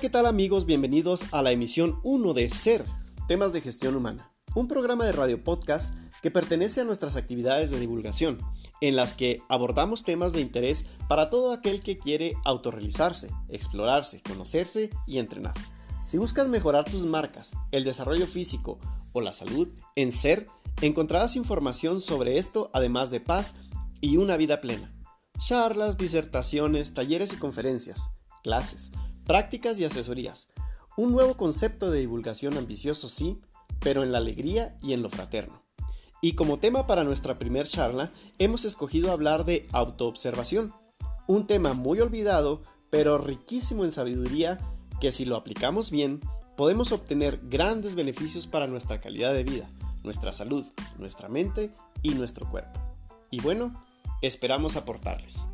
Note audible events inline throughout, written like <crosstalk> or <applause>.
¿qué tal amigos? Bienvenidos a la emisión 1 de Ser, temas de gestión humana, un programa de radio podcast que pertenece a nuestras actividades de divulgación, en las que abordamos temas de interés para todo aquel que quiere autorrealizarse, explorarse, conocerse y entrenar. Si buscas mejorar tus marcas, el desarrollo físico o la salud, en Ser encontrarás información sobre esto además de paz y una vida plena. Charlas, disertaciones, talleres y conferencias, clases, prácticas y asesorías. Un nuevo concepto de divulgación ambicioso, sí, pero en la alegría y en lo fraterno. Y como tema para nuestra primer charla, hemos escogido hablar de autoobservación, un tema muy olvidado, pero riquísimo en sabiduría que si lo aplicamos bien, podemos obtener grandes beneficios para nuestra calidad de vida, nuestra salud, nuestra mente y nuestro cuerpo. Y bueno, esperamos aportarles.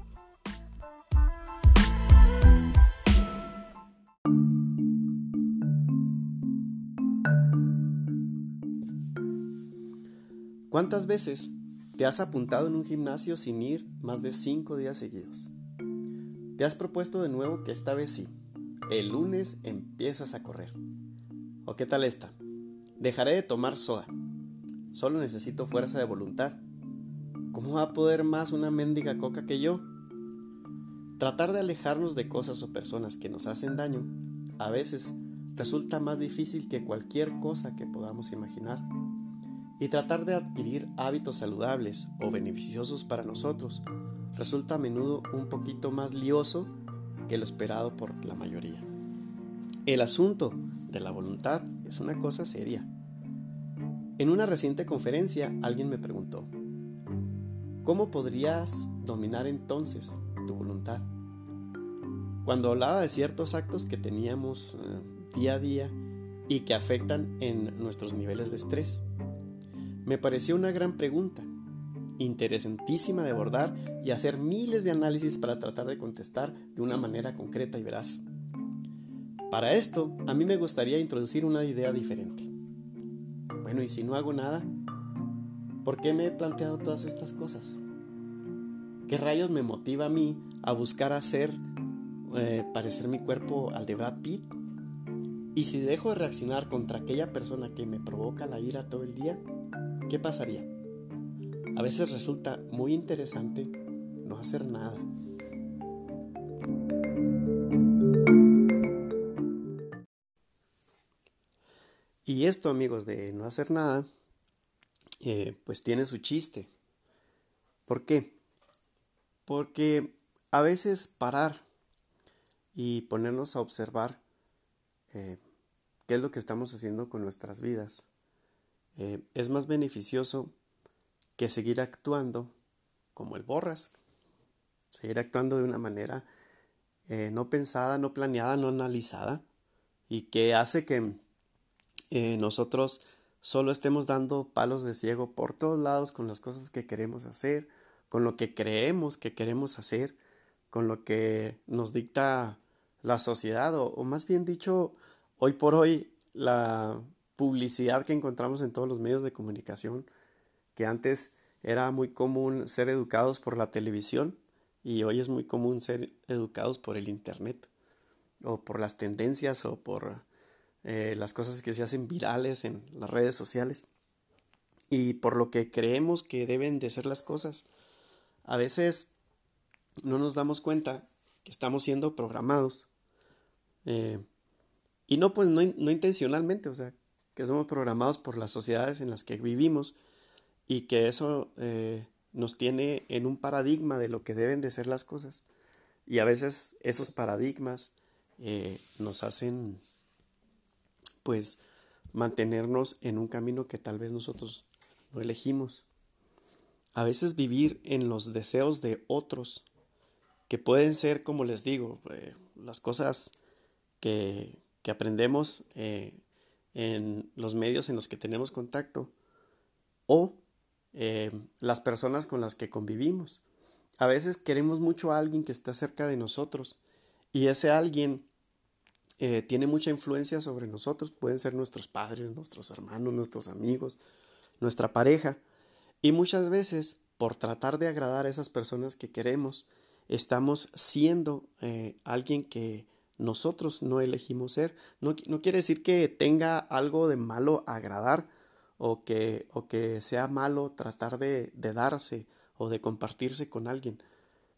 ¿Cuántas veces te has apuntado en un gimnasio sin ir más de 5 días seguidos? Te has propuesto de nuevo que esta vez sí, el lunes empiezas a correr. ¿O qué tal esta? Dejaré de tomar soda. Solo necesito fuerza de voluntad. ¿Cómo va a poder más una mendiga coca que yo? Tratar de alejarnos de cosas o personas que nos hacen daño a veces resulta más difícil que cualquier cosa que podamos imaginar y tratar de adquirir hábitos saludables o beneficiosos para nosotros resulta a menudo un poquito más lioso que lo esperado por la mayoría. El asunto de la voluntad es una cosa seria. En una reciente conferencia alguien me preguntó, ¿cómo podrías dominar entonces tu voluntad? Cuando hablaba de ciertos actos que teníamos eh, día a día y que afectan en nuestros niveles de estrés. Me pareció una gran pregunta, interesantísima de abordar y hacer miles de análisis para tratar de contestar de una manera concreta y veraz. Para esto, a mí me gustaría introducir una idea diferente. Bueno, y si no hago nada, ¿por qué me he planteado todas estas cosas? ¿Qué rayos me motiva a mí a buscar hacer eh, parecer mi cuerpo al de Brad Pitt? Y si dejo de reaccionar contra aquella persona que me provoca la ira todo el día, ¿qué pasaría? A veces resulta muy interesante no hacer nada. Y esto, amigos, de no hacer nada, eh, pues tiene su chiste. ¿Por qué? Porque a veces parar y ponernos a observar eh, qué es lo que estamos haciendo con nuestras vidas eh, es más beneficioso que seguir actuando como el borras, seguir actuando de una manera eh, no pensada, no planeada, no analizada y que hace que eh, nosotros solo estemos dando palos de ciego por todos lados con las cosas que queremos hacer, con lo que creemos que queremos hacer, con lo que nos dicta la sociedad o más bien dicho, hoy por hoy la publicidad que encontramos en todos los medios de comunicación, que antes era muy común ser educados por la televisión y hoy es muy común ser educados por el Internet o por las tendencias o por eh, las cosas que se hacen virales en las redes sociales y por lo que creemos que deben de ser las cosas. A veces no nos damos cuenta que estamos siendo programados eh, y no pues no, no intencionalmente, o sea, que somos programados por las sociedades en las que vivimos y que eso eh, nos tiene en un paradigma de lo que deben de ser las cosas. Y a veces esos paradigmas eh, nos hacen pues mantenernos en un camino que tal vez nosotros no elegimos. A veces vivir en los deseos de otros, que pueden ser, como les digo, eh, las cosas que, que aprendemos en los medios en los que tenemos contacto o eh, las personas con las que convivimos. A veces queremos mucho a alguien que está cerca de nosotros y ese alguien eh, tiene mucha influencia sobre nosotros. Pueden ser nuestros padres, nuestros hermanos, nuestros amigos, nuestra pareja. Y muchas veces, por tratar de agradar a esas personas que queremos, estamos siendo eh, alguien que nosotros no elegimos ser. No, quiere decir que tenga algo de malo agradar o que, o que sea malo tratar de, de darse o de compartirse con alguien.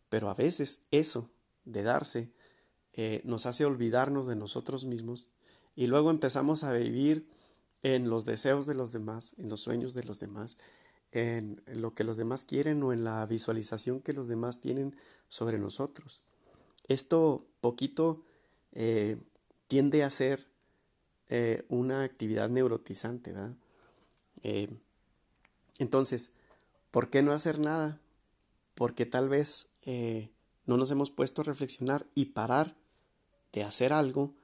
Pero a veces eso de darse eh, nos hace olvidarnos de nosotros mismos y luego empezamos a vivir en los deseos de los demás, en los sueños de los demás, en, lo que los demás quieren o en la visualización que los demás tienen sobre nosotros. Esto poquito eh, tiende a ser eh, una actividad neurotizante, ¿verdad? Eh, entonces, ¿por qué no hacer nada? Porque tal vez no nos hemos puesto a reflexionar y parar de hacer algo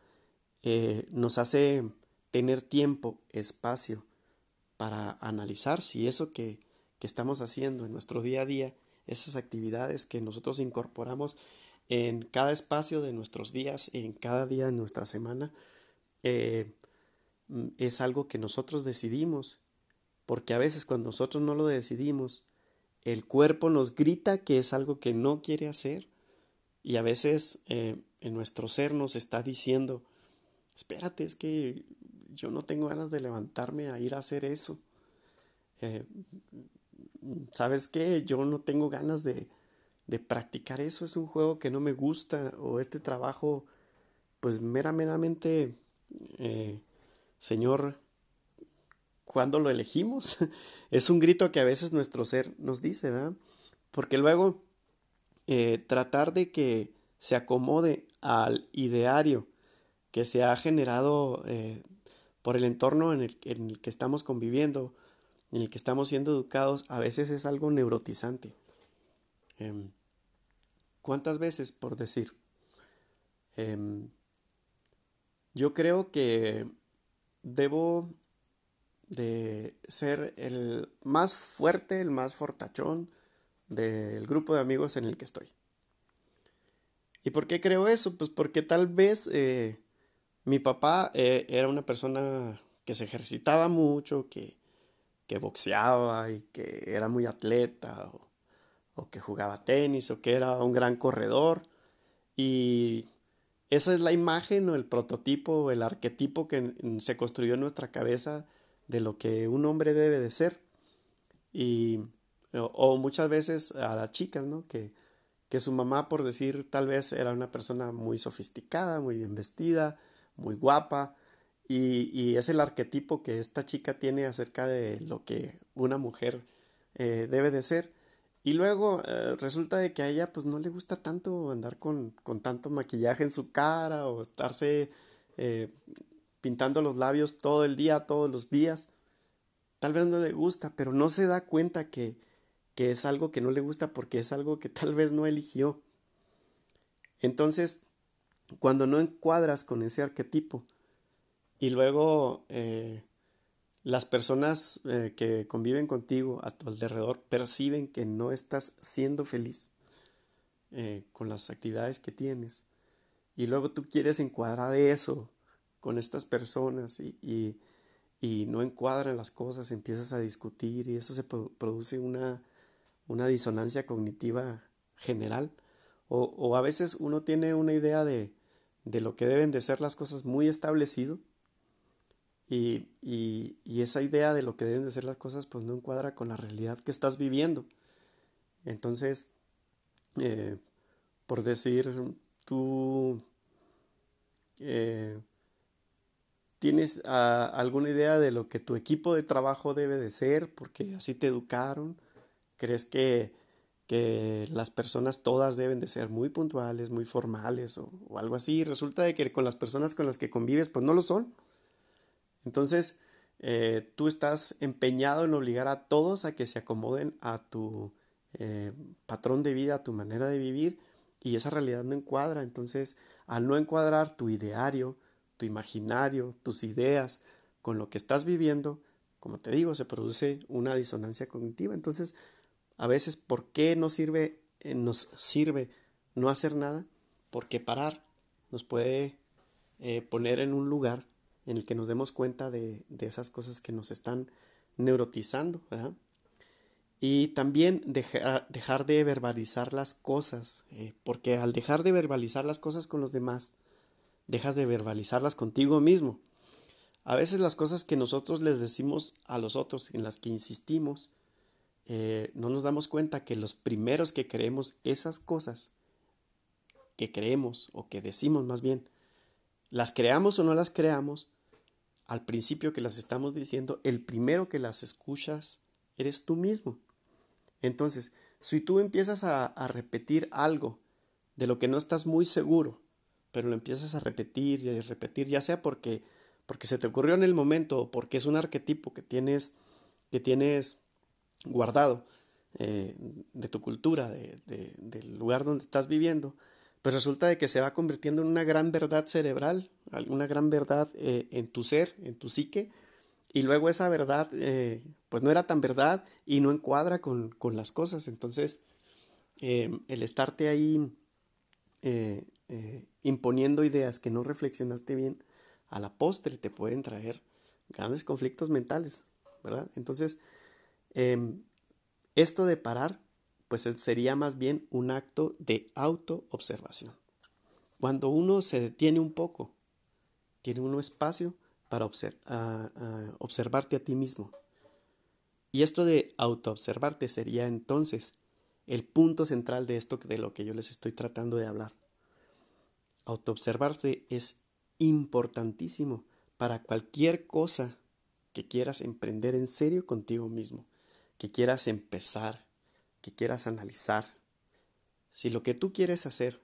nos hace tener tiempo, espacio para analizar si eso que, que estamos haciendo en nuestro día a día, esas actividades que nosotros incorporamos en cada espacio de nuestros días, en cada día de nuestra semana, eh, mm, es algo que nosotros decidimos, porque a veces cuando nosotros no lo decidimos, el cuerpo nos grita que es algo que no quiere hacer y a veces eh, en nuestro ser nos está diciendo, espérate, es que yo no tengo ganas de levantarme a ir a hacer eso. Eh, ¿Sabes qué? Yo no tengo ganas de, de practicar eso. Es un juego que no me gusta o este trabajo, pues meramente, eh, Señor, ¿cuándo lo elegimos? <laughs> es un grito que a veces nuestro ser nos dice, ¿verdad? Porque luego eh, tratar de que se acomode al ideario que se ha generado eh, por el entorno en el, en el, que estamos conviviendo, en el que estamos siendo educados, a veces es algo neurotizante. Em, ¿Cuántas veces, por decir? Em, yo creo que debo de ser el más fuerte, el más fortachón del grupo de amigos en el que estoy. ¿Y por qué creo eso? Pues porque tal vez eh, mi papá eh, era una persona que se ejercitaba mucho, que, que, boxeaba y que era muy atleta, o, que jugaba tenis, o que era un gran corredor. Y esa es la imagen o el prototipo el arquetipo que se construyó en nuestra cabeza de lo que un hombre debe de ser. Y, o, muchas veces a las chicas, ¿no? Que, que su mamá, por decir, tal vez era una persona muy sofisticada, muy bien vestida, muy guapa, y, es el arquetipo que esta chica tiene acerca de lo que una mujer eh, debe de ser. Y luego eh, resulta de que a ella pues no le gusta tanto andar con, con tanto maquillaje en su cara o estarse eh, pintando los labios todo el día, todos los días. Tal vez no le gusta, pero no se da cuenta que, que es algo que no le gusta porque es algo que <laughs> tal vez no eligió. Entonces, cuando no encuadras con ese arquetipo y luego eh, las personas eh, que conviven contigo a tu alrededor perciben que no estás siendo feliz eh, con las actividades que tienes y luego tú quieres encuadrar eso con estas personas y, y, no encuadran las cosas, empiezas a discutir y eso se produce una, una disonancia cognitiva general o, o a veces uno tiene una idea de, de lo que deben de ser las cosas muy establecido y, y, y, esa idea de lo que deben de ser las cosas pues no encuadra con la realidad que estás viviendo. Entonces, eh, por decir, tú eh, tienes ah, alguna idea de lo que tu equipo de trabajo debe de ser porque así te educaron, crees que que las personas todas deben de ser muy puntuales, muy formales o, algo así. resulta de que con las personas con las que convives, pues no lo son. Entonces, eh, tú estás empeñado en obligar a todos a que se acomoden a tu eh, patrón de vida, a tu manera de vivir, y esa realidad no encuadra. Entonces, al no encuadrar tu ideario, tu imaginario, tus ideas con lo que estás viviendo, como te digo, se produce una disonancia cognitiva. Entonces, a veces, ¿por qué nos sirve, eh, nos sirve no hacer nada? Porque parar nos puede poner en un lugar en el que nos demos cuenta de, esas cosas que nos están neurotizando. Y también dejar de verbalizar las cosas, eh, porque al dejar de verbalizar las cosas con los demás, dejas de verbalizarlas contigo mismo. A veces las cosas que nosotros les decimos a los otros, en las que insistimos, eh, no nos damos cuenta que los primeros que creemos esas cosas, que creemos o que decimos más bien, las creamos o no las creamos, al principio que las estamos diciendo, el primero que las escuchas eres tú mismo. Entonces, si tú empiezas a, repetir algo de lo que no estás muy seguro, pero lo empiezas a repetir y a repetir, ya sea porque, porque se te ocurrió en el momento o porque es un arquetipo que tienes, que tienes guardado eh, de tu cultura, de, del lugar donde estás viviendo, pues resulta de que se va convirtiendo en una gran verdad cerebral, una gran verdad eh, en tu ser, en tu psique, y luego esa verdad eh, pues no era tan verdad y no encuadra con, con las cosas. Entonces, el estarte ahí imponiendo ideas que no reflexionaste bien, a la postre te pueden traer grandes conflictos mentales, ¿verdad? Entonces, Em, esto de parar, pues sería más bien un acto de autoobservación. Cuando uno se detiene un poco, tiene uno espacio para observarte a ti mismo. Y esto de autoobservarte sería entonces el punto central de esto de lo que yo les estoy tratando de hablar. Autoobservarte es importantísimo para cualquier cosa que quieras emprender en serio contigo mismo que quieras empezar, que quieras analizar. Si lo que tú quieres hacer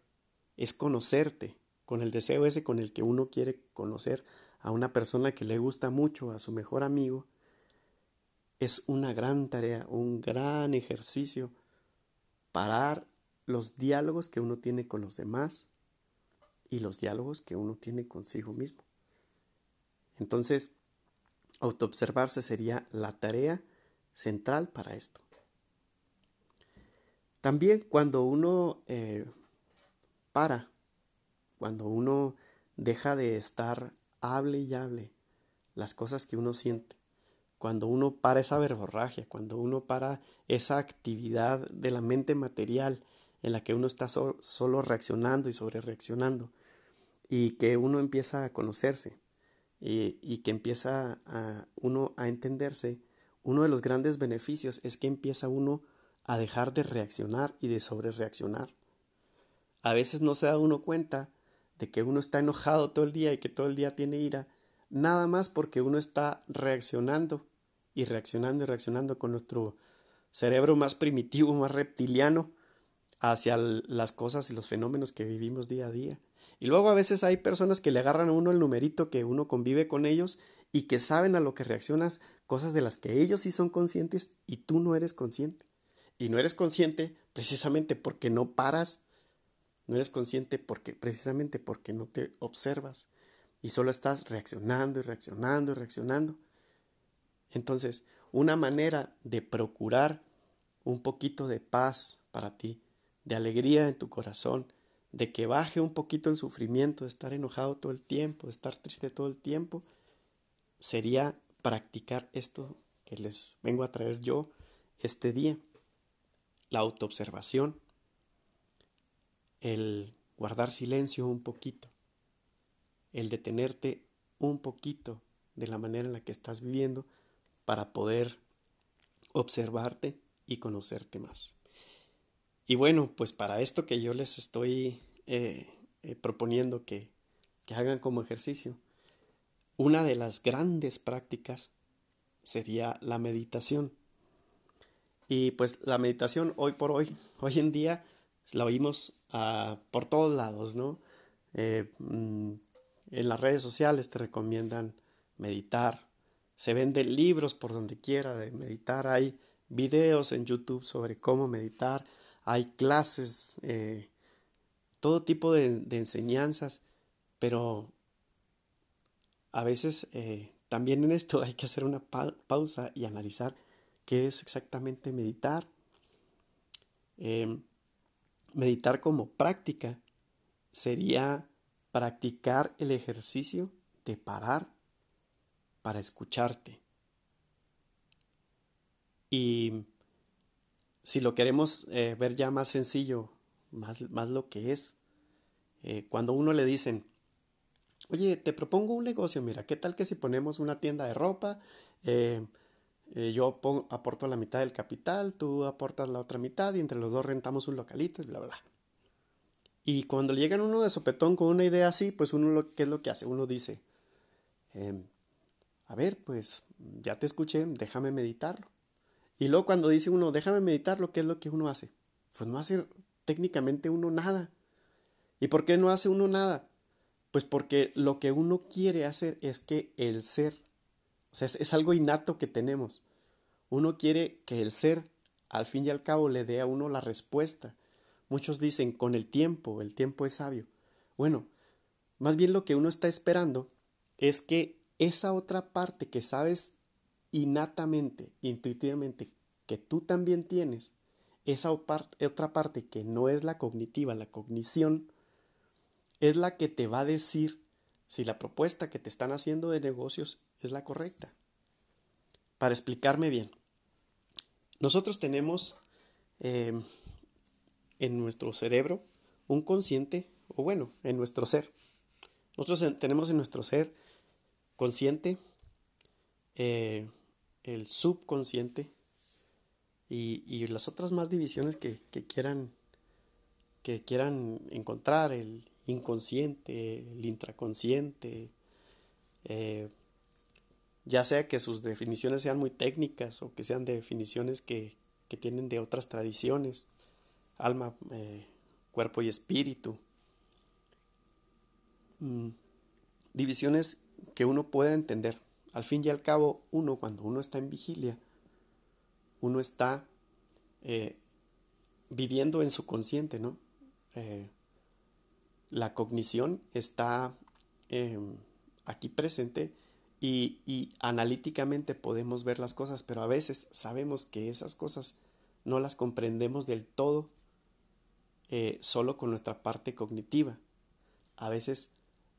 es conocerte, con el deseo ese con el que uno quiere conocer a una persona que le gusta mucho, a su mejor amigo, es una gran tarea, un gran ejercicio parar los diálogos que uno tiene con los demás y los diálogos que uno tiene consigo mismo. Entonces, autoobservarse sería la tarea central para esto. También cuando uno eh, para, cuando uno deja de estar hable y hable las cosas que uno siente, cuando uno para esa verborragia, cuando uno para esa actividad de la mente material en la que uno está solo reaccionando y sobre reaccionando, y que uno empieza a conocerse y, y que empieza a uno a entenderse uno de los grandes beneficios es que empieza uno a dejar de reaccionar y de sobrereaccionar. A veces no se da uno cuenta de que uno está enojado todo el día y que todo el día tiene ira, nada más porque uno está reaccionando y reaccionando y reaccionando con nuestro cerebro más primitivo, más reptiliano, hacia las cosas y los fenómenos que vivimos día a día. Y luego a veces hay personas que le agarran a uno el numerito que uno convive con ellos y que saben a lo que reaccionas cosas de las que ellos sí son conscientes y tú no eres consciente. Y no eres consciente precisamente porque no paras, no eres consciente porque precisamente porque no te observas y solo estás reaccionando y reaccionando y reaccionando. Entonces, una manera de procurar un poquito de paz para ti, de alegría en tu corazón, de que baje un poquito el sufrimiento, de estar enojado todo el tiempo, de estar triste todo el tiempo, sería practicar esto que les vengo a traer yo este día. La autoobservación, el guardar silencio un poquito, el detenerte un poquito de la manera en la que estás viviendo para poder observarte y conocerte más. Y bueno, pues para esto que yo les estoy eh, eh, proponiendo que, que hagan como ejercicio, una de las grandes prácticas sería la meditación. Y pues la meditación hoy por hoy, hoy en día, la oímos ah, por todos lados, ¿no? Eh, mm, en las redes sociales te recomiendan meditar. Se venden libros por donde quiera de meditar. Hay videos en YouTube sobre cómo meditar. Hay clases, eh, todo tipo de, enseñanzas. Pero a veces eh, también en esto <laughs> hay que hacer una pausa y analizar qué es exactamente meditar. Em, meditar como práctica sería practicar el ejercicio de parar para escucharte. Y si lo queremos eh, ver ya más sencillo, más, más, lo que es, eh, cuando uno le dicen, oye, te propongo un negocio, mira, ¿qué tal que si ponemos una tienda de ropa? Eh, eh, yo aporto la mitad del capital, tú aportas la otra mitad y entre los dos rentamos un localito y bla, bla. Y cuando le llegan uno de sopetón con una idea así, pues uno, lo, ¿qué es lo que hace? Uno dice, em, a ver, pues ya te escuché, déjame meditarlo. Y luego cuando dice uno, déjame meditarlo, ¿qué es lo que uno hace? Pues no hace técnicamente uno nada. ¿Y por qué no hace uno nada? Pues porque lo que uno quiere hacer es que el ser, sea, es, algo innato que tenemos. Uno quiere que el ser, al fin y al cabo, le dé a uno la respuesta. Muchos dicen, con el tiempo, el tiempo es sabio. Bueno, más bien lo que uno está esperando es que esa otra parte que sabes innatamente, intuitivamente, que tú también tienes, esa otra parte que no es la cognitiva, la cognición, es la que te va a decir si la propuesta que te están haciendo de negocios es la correcta. Para explicarme bien, nosotros tenemos eh, en nuestro cerebro un consciente, o bueno, en nuestro ser. Nosotros tenemos en nuestro ser consciente, eh, el subconsciente y, las otras más divisiones que, quieran que quieran encontrar, el inconsciente, el intraconsciente, eh, ya sea que sus definiciones sean muy técnicas o que sean definiciones que, que tienen de otras tradiciones, alma, eh, cuerpo y espíritu. Mm, divisiones que uno pueda entender. Al fin y al cabo, uno cuando uno está en vigilia, uno está eh, viviendo en su consciente, ¿no? Eh, la cognición está em, aquí presente y, analíticamente podemos ver las cosas, pero a veces sabemos que esas cosas no las comprendemos del todo eh, solo con nuestra parte cognitiva. A veces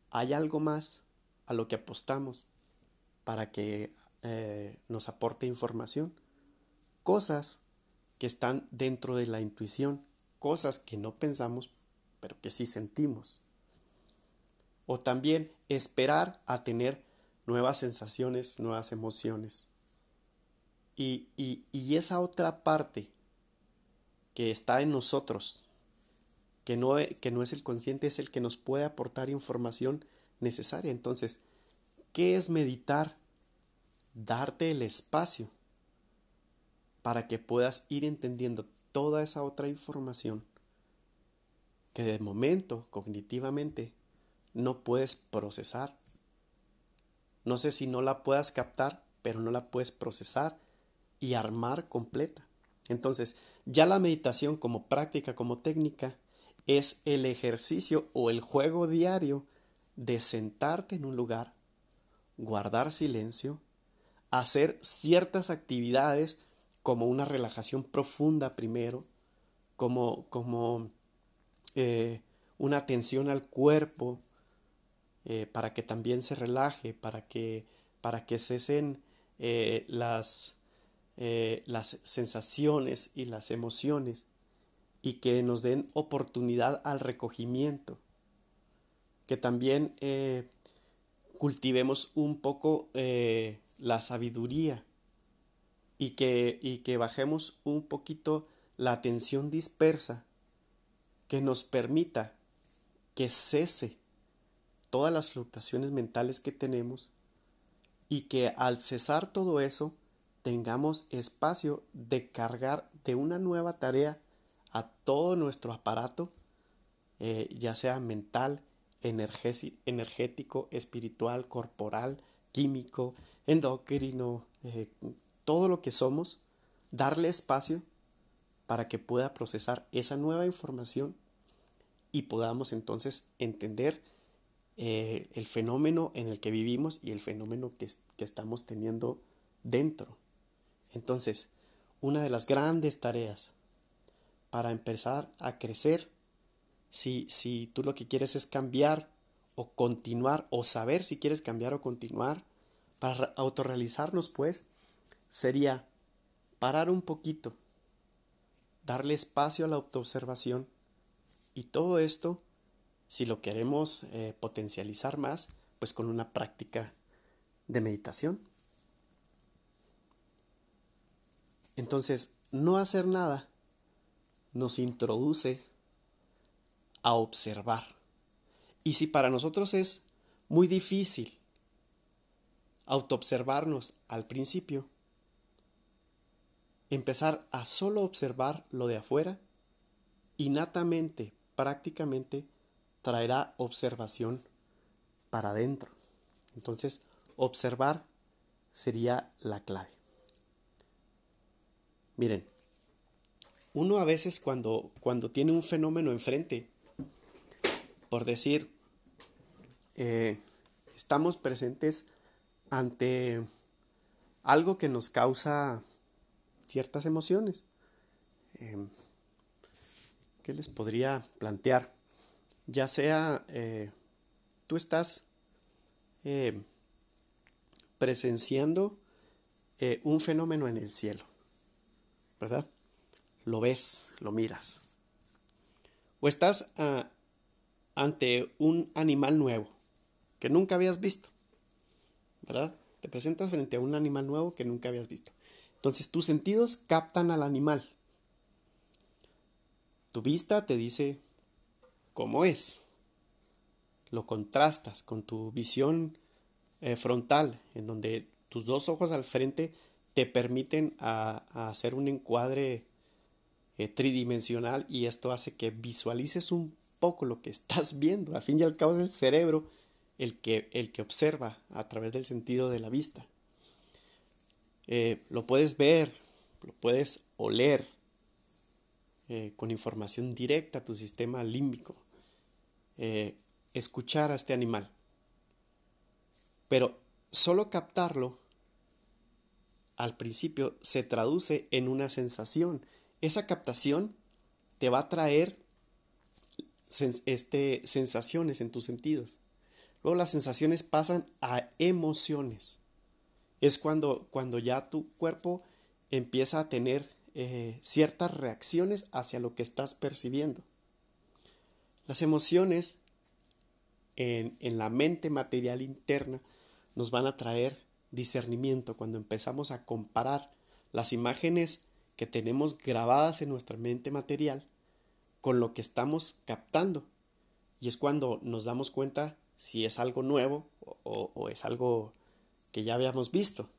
hay algo más a lo que apostamos para que eh, nos aporte información. Cosas que están dentro de la intuición, cosas que no pensamos, pero que sí sentimos. O también esperar a tener nuevas sensaciones, nuevas emociones. Y, y esa otra parte que está en nosotros, que no, que no es el consciente, es el que nos puede aportar información necesaria. Entonces, ¿qué es meditar? Darte el espacio para que puedas ir entendiendo toda esa otra información que de momento cognitivamente no puedes procesar. No sé si no la puedas captar, pero no la puedes procesar y armar completa. Entonces, ya la meditación como práctica, como técnica, es el ejercicio o el juego diario de sentarte en un lugar, guardar silencio, hacer ciertas actividades como una relajación profunda primero, como, como eh, una atención al cuerpo, eh, para que también se relaje, para que, para que cesen eh, las, las sensaciones y las emociones y que nos den oportunidad al recogimiento, que también eh, cultivemos un poco eh, la sabiduría y que, y que bajemos un poquito la atención dispersa que nos permita que cese todas las fluctuaciones mentales que tenemos y que al cesar todo eso tengamos espacio de cargar de una nueva tarea a todo nuestro aparato, eh, ya sea mental, energético, espiritual, corporal, químico, endocrino, eh, todo lo que somos, darle espacio para que pueda procesar esa nueva información y podamos entonces entender eh, el fenómeno en el que vivimos y el fenómeno que, que estamos teniendo dentro. Entonces, una de las grandes tareas para empezar a crecer. Si, si tú lo que quieres es cambiar o continuar o saber si quieres cambiar o continuar, para autorrealizarnos pues, sería parar un poquito, darle espacio a la autoobservación y todo esto, si lo queremos eh, potencializar más, pues con una práctica de meditación. Entonces, no hacer nada nos introduce a observar. Y si para nosotros es muy difícil autoobservarnos al principio, empezar a solo observar lo de afuera, innatamente, prácticamente, traerá observación para adentro. Entonces, observar sería la clave. Miren, uno a veces cuando, cuando tiene un fenómeno enfrente, por decir, eh, estamos presentes ante algo que nos causa ciertas emociones. Em, ¿Qué les podría plantear? Ya sea eh, tú estás em, presenciando eh, un fenómeno en el cielo, ¿verdad? Lo ves, lo miras. O estás ah, ante un animal nuevo que nunca habías visto, ¿verdad? Te presentas frente a un animal nuevo que nunca habías visto. Entonces tus sentidos captan al animal. Tu vista te dice cómo es. Lo contrastas con tu visión eh, frontal, en donde tus dos ojos al frente te permiten hacer un encuadre eh, tridimensional y esto hace que visualices un poco lo que <laughs> estás viendo. Al fin y al cabo es el cerebro el que, el que observa a través del sentido de la vista. Eh, lo puedes ver, lo puedes oler con información directa a tu sistema límbico. Eh, escuchar a este animal. Pero solo captarlo al principio se traduce en una sensación. Esa captación te va a traer este, sensaciones en tus sentidos. Luego las sensaciones pasan a emociones es cuando, cuando ya tu cuerpo empieza a tener eh, ciertas reacciones hacia lo que estás percibiendo. Las emociones en, en la mente material interna nos van a traer discernimiento cuando empezamos a comparar las imágenes que tenemos grabadas en nuestra mente material con lo que estamos captando. Y es cuando nos damos cuenta si es algo nuevo o, es algo que ya habíamos visto.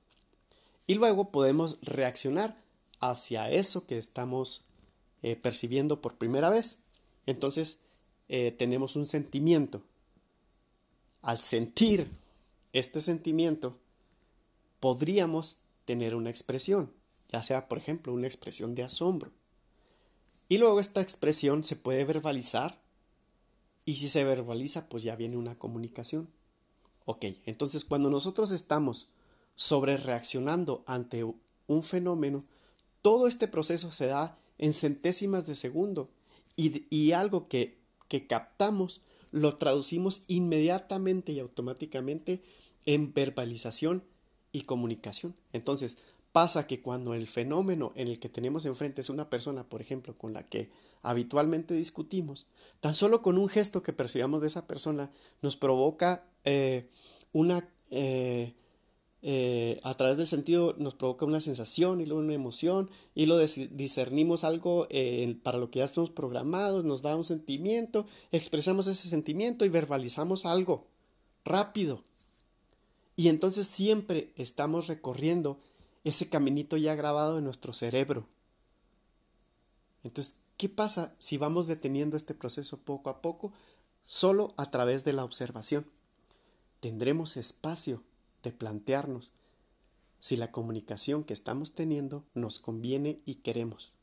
Y luego podemos reaccionar hacia eso que estamos eh, percibiendo por primera vez. Entonces eh, tenemos un sentimiento. Al sentir este sentimiento, podríamos tener una expresión, ya sea, por ejemplo, una expresión de asombro. Y luego esta expresión se puede verbalizar y si se verbaliza, pues ya viene una comunicación. Ok, entonces cuando nosotros estamos sobre reaccionando ante un fenómeno, todo este proceso se da en centésimas de segundo y, algo que, que captamos lo traducimos inmediatamente y automáticamente en verbalización y comunicación. Entonces, pasa que cuando el fenómeno en el que tenemos enfrente es una persona, por ejemplo, con la que habitualmente discutimos, tan solo con un gesto que percibamos de esa persona nos provoca eh, una... Eh, eh, a través del sentido nos provoca una sensación y luego una emoción y lo discernimos algo para lo que ya estamos programados, nos da un sentimiento, expresamos ese sentimiento y verbalizamos algo rápido. Y entonces siempre estamos recorriendo ese caminito ya grabado en nuestro cerebro. Entonces, ¿Qué pasa si vamos deteniendo este proceso poco a poco solo a través de la observación? Tendremos espacio de plantearnos si la comunicación que estamos teniendo nos conviene y queremos.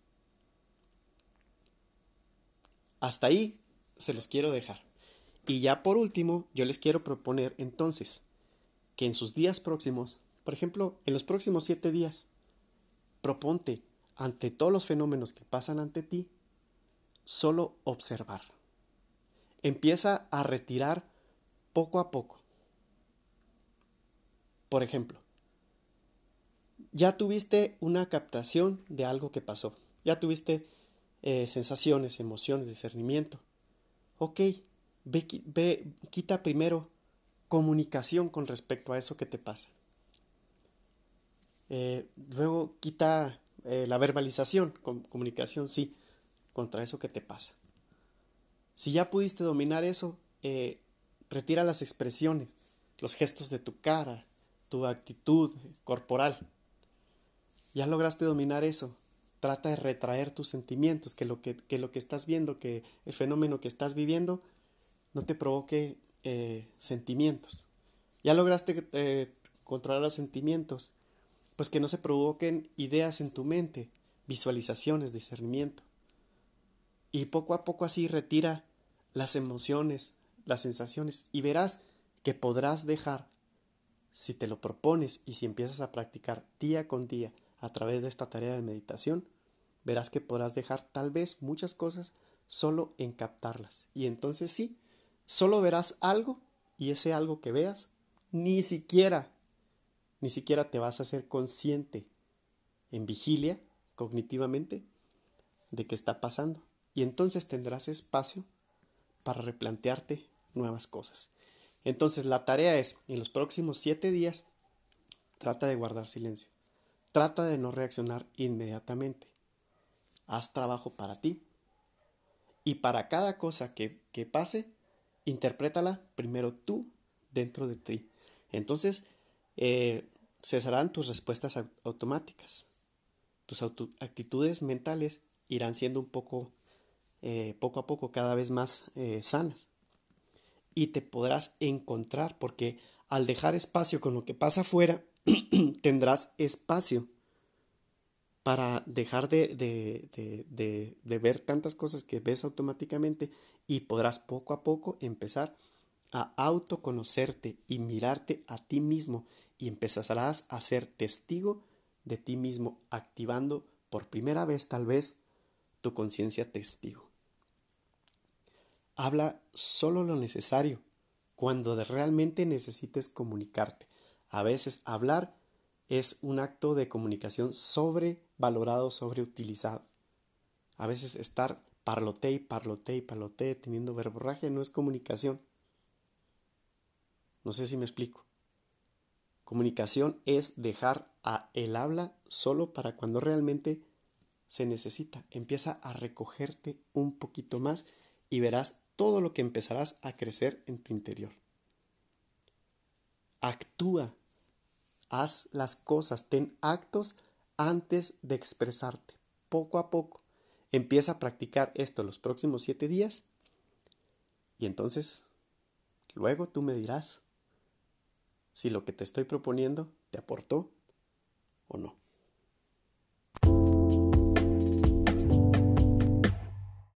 Hasta ahí se los quiero dejar. Y ya por último, yo les quiero proponer entonces que en sus días próximos, por ejemplo, en los próximos siete días, proponte ante todos los fenómenos que pasan ante ti, solo observar. Empieza a retirar poco a poco. Por ejemplo, ya tuviste una captación de algo que pasó, ya tuviste eh, sensaciones, emociones, discernimiento. Ok, ve, quita primero comunicación con respecto a eso que te pasa. Eh, luego quita eh, la verbalización, comunicación sí, contra eso que te pasa. Si ya pudiste dominar eso, retira las expresiones, los gestos de tu cara, tu actitud corporal. Ya lograste dominar eso. Trata de retraer tus sentimientos, que lo que, lo que estás viendo, que el fenómeno que estás viviendo, no te provoque eh, sentimientos. Ya lograste eh, controlar los sentimientos, pues que no se provoquen ideas en tu mente, visualizaciones, discernimiento. Y poco a poco así retira las emociones, las sensaciones y verás que podrás dejar, si te lo propones y si empiezas a practicar día con día a través de esta tarea de meditación, verás que podrás dejar tal vez muchas cosas solo en captarlas. Y entonces sí, solo verás algo y ese algo que veas ni siquiera, ni siquiera te vas a ser consciente en vigilia cognitivamente de qué está pasando. Y entonces tendrás espacio para replantearte nuevas cosas. Entonces la tarea es, en los próximos siete días, trata de guardar silencio. Trata de no reaccionar inmediatamente. Haz trabajo para ti. Y para cada cosa que, que pase, interprétala primero tú dentro de ti. Entonces, eh, cesarán tus respuestas automáticas. Tus actitudes mentales irán siendo un poco eh, poco a poco cada vez más eh, sanas. Y te podrás encontrar porque al dejar espacio con lo que pasa afuera, <clears throat> tendrás espacio para dejar de, de, de, ver tantas cosas que ves automáticamente y podrás poco a poco empezar a autoconocerte y mirarte a ti mismo y empezarás a ser testigo de ti mismo, activando por primera vez tal vez tu conciencia testigo. Habla solo lo necesario cuando realmente necesites comunicarte. A veces hablar es un acto de comunicación sobrevalorado, sobreutilizado. A veces estar parlote y parlote y parlote teniendo verborraje no es comunicación. No sé si me explico. Comunicación es dejar a el habla solo para cuando realmente se necesita. Empieza a recogerte un poquito más y verás todo lo que empezarás a crecer en tu interior. Actúa, haz las cosas, ten actos antes de expresarte, poco a poco. Empieza a practicar esto los próximos siete días y entonces luego tú me dirás si lo que te estoy proponiendo te aportó o no.